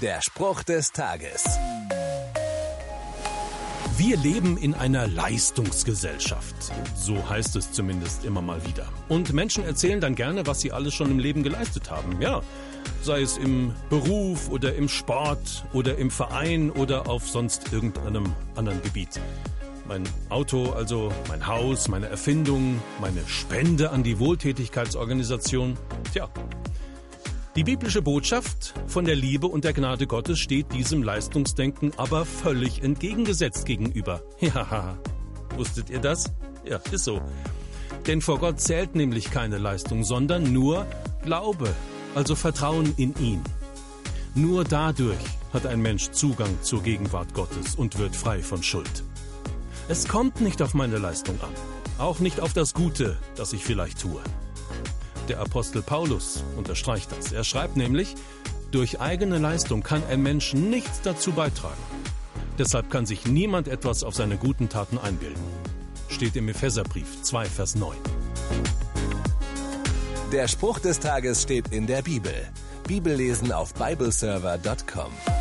Der Spruch des Tages. Wir leben in einer Leistungsgesellschaft. So heißt es zumindest immer mal wieder. Und Menschen erzählen dann gerne, was sie alles schon im Leben geleistet haben. Ja, sei es im Beruf oder im Sport oder im Verein oder auf sonst irgendeinem anderen Gebiet. Mein Auto, also mein Haus, meine Erfindung, meine Spende an die Wohltätigkeitsorganisation. Tja, die biblische Botschaft von der Liebe und der Gnade Gottes steht diesem Leistungsdenken aber völlig entgegengesetzt gegenüber. Ja, wusstet ihr das? Ja, ist so. Denn vor Gott zählt nämlich keine Leistung, sondern nur Glaube, also Vertrauen in ihn. Nur dadurch hat ein Mensch Zugang zur Gegenwart Gottes und wird frei von Schuld. Es kommt nicht auf meine Leistung an, auch nicht auf das Gute, das ich vielleicht tue. Der Apostel Paulus unterstreicht das. Er schreibt nämlich, durch eigene Leistung kann ein Mensch nichts dazu beitragen. Deshalb kann sich niemand etwas auf seine guten Taten einbilden. Steht im Epheserbrief 2, Vers 9. Der Spruch des Tages steht in der Bibel. Bibellesen auf bibleserver.com.